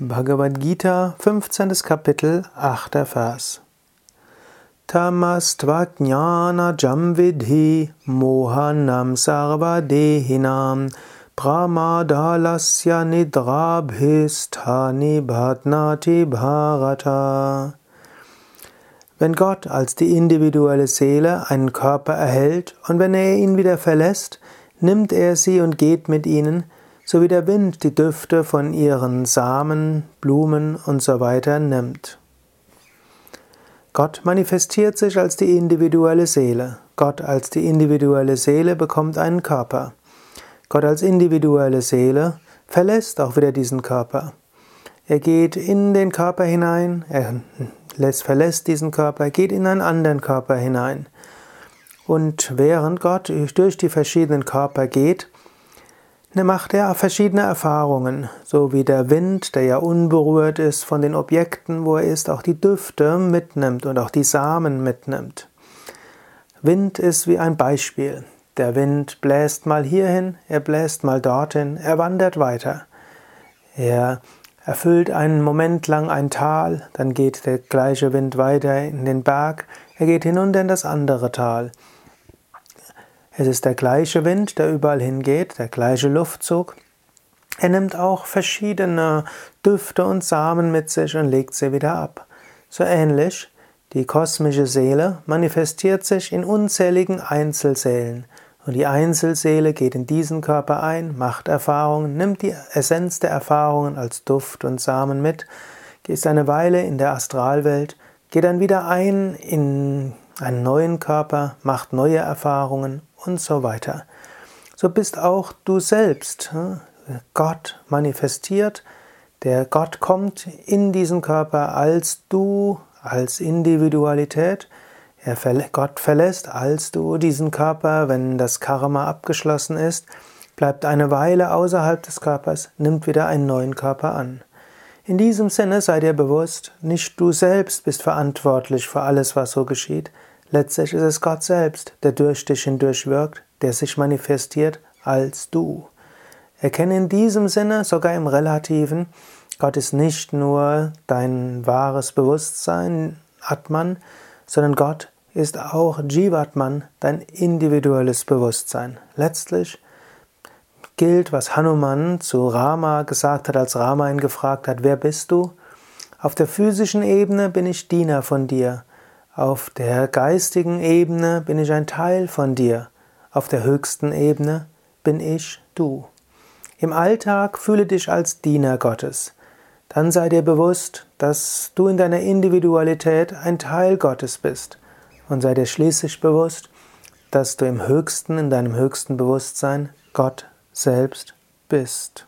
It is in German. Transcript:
Bhagavad Gita, 15. Kapitel, 8. Vers. Tamastvajnana jamvidhi mohanam sarvadehinam pramadalasya nidrabhisthani bhatnati bharata. Wenn Gott als die individuelle Seele einen Körper erhält und wenn er ihn wieder verlässt, nimmt er sie und geht mit ihnen, so wie der Wind die Düfte von ihren Samen, Blumen und so weiter nimmt. Gott manifestiert sich als die individuelle Seele. Gott als die individuelle Seele bekommt einen Körper. Gott als individuelle Seele verlässt auch wieder diesen Körper. Er geht in den Körper hinein, er lässt, verlässt diesen Körper, geht in einen anderen Körper hinein. Und während Gott durch die verschiedenen Körper geht, macht er verschiedene Erfahrungen, so wie der Wind, der ja unberührt ist von den Objekten, wo er ist, auch die Düfte mitnimmt und auch die Samen mitnimmt. Wind ist wie ein Beispiel. Der Wind bläst mal hierhin, er bläst mal dorthin, er wandert weiter. Er erfüllt einen Moment lang ein Tal, dann geht der gleiche Wind weiter in den Berg, er geht hinunter in das andere Tal. Es ist der gleiche Wind, der überall hingeht, der gleiche Luftzug. Er nimmt auch verschiedene Düfte und Samen mit sich und legt sie wieder ab. So ähnlich, die kosmische Seele manifestiert sich in unzähligen Einzelseelen. Und die Einzelseele geht in diesen Körper ein, macht Erfahrungen, nimmt die Essenz der Erfahrungen als Duft und Samen mit, ist eine Weile in der Astralwelt, geht dann wieder ein in einen neuen Körper, macht neue Erfahrungen und so weiter. So bist auch du selbst. Hm? Gott manifestiert, der Gott kommt in diesen Körper als du, als Individualität. Er, Gott verlässt als du diesen Körper, wenn das Karma abgeschlossen ist, bleibt eine Weile außerhalb des Körpers, nimmt wieder einen neuen Körper an. In diesem Sinne sei dir bewusst, nicht du selbst bist verantwortlich für alles, was so geschieht, Letztlich ist es Gott selbst, der durch dich hindurch wirkt, der sich manifestiert als du. Erkenne in diesem Sinne, sogar im Relativen, Gott ist nicht nur dein wahres Bewusstsein, Atman, sondern Gott ist auch Jivatman, dein individuelles Bewusstsein. Letztlich gilt, was Hanuman zu Rama gesagt hat, als Rama ihn gefragt hat, wer bist du? Auf der physischen Ebene bin ich Diener von dir. Auf der geistigen Ebene bin ich ein Teil von dir. Auf der höchsten Ebene bin ich du. Im Alltag fühle dich als Diener Gottes. Dann sei dir bewusst, dass du in deiner Individualität ein Teil Gottes bist. Und sei dir schließlich bewusst, dass du im höchsten, in deinem höchsten Bewusstsein Gott selbst bist.